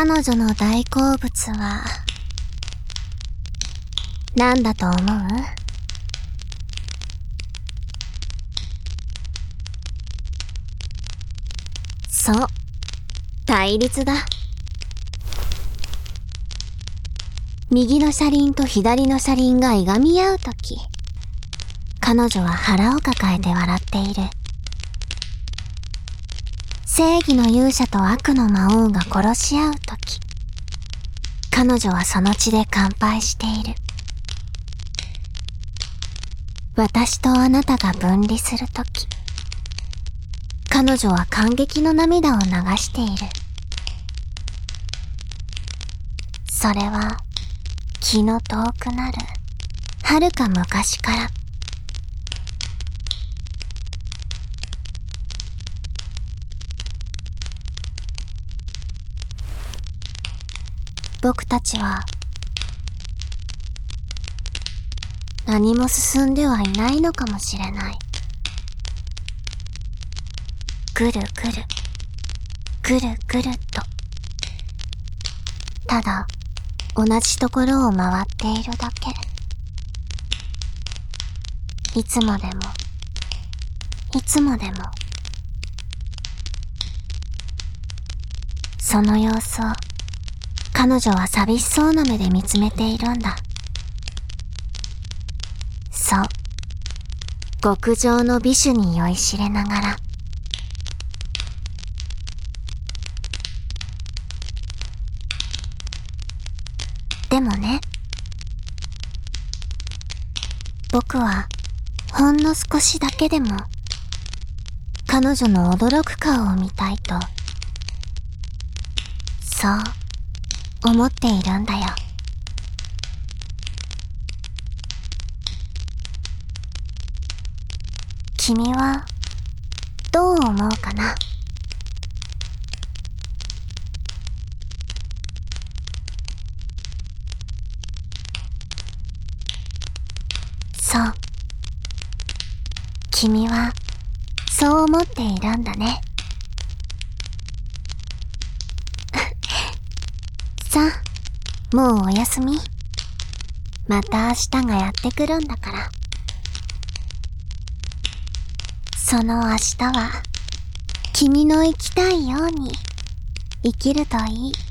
彼女の大好物は、何だと思う？そう。対立だ。右の車輪と左の車輪がいがみ合うとき、彼女は腹を抱えて笑っている。正義の勇者と悪の魔王が殺し合うとき、彼女はその血で乾杯している。私とあなたが分離するとき、彼女は感激の涙を流している。それは、気の遠くなる、遥か昔から。僕たちは、何も進んではいないのかもしれない。ぐるぐる、ぐるぐると。ただ、同じところを回っているだけ。いつまでも、いつまでも。その様子を、彼女は寂しそうな目で見つめているんだ。そう。極上の美酒に酔いしれながら。でもね、僕はほんの少しだけでも彼女の驚く顔を見たいと、そう思っているんだよ。君はどう思うかな？そう。君は、そう思っているんだね。さあ、もうおやすみ。また明日がやってくるんだから。その明日は、君の生きたいように、生きるといい。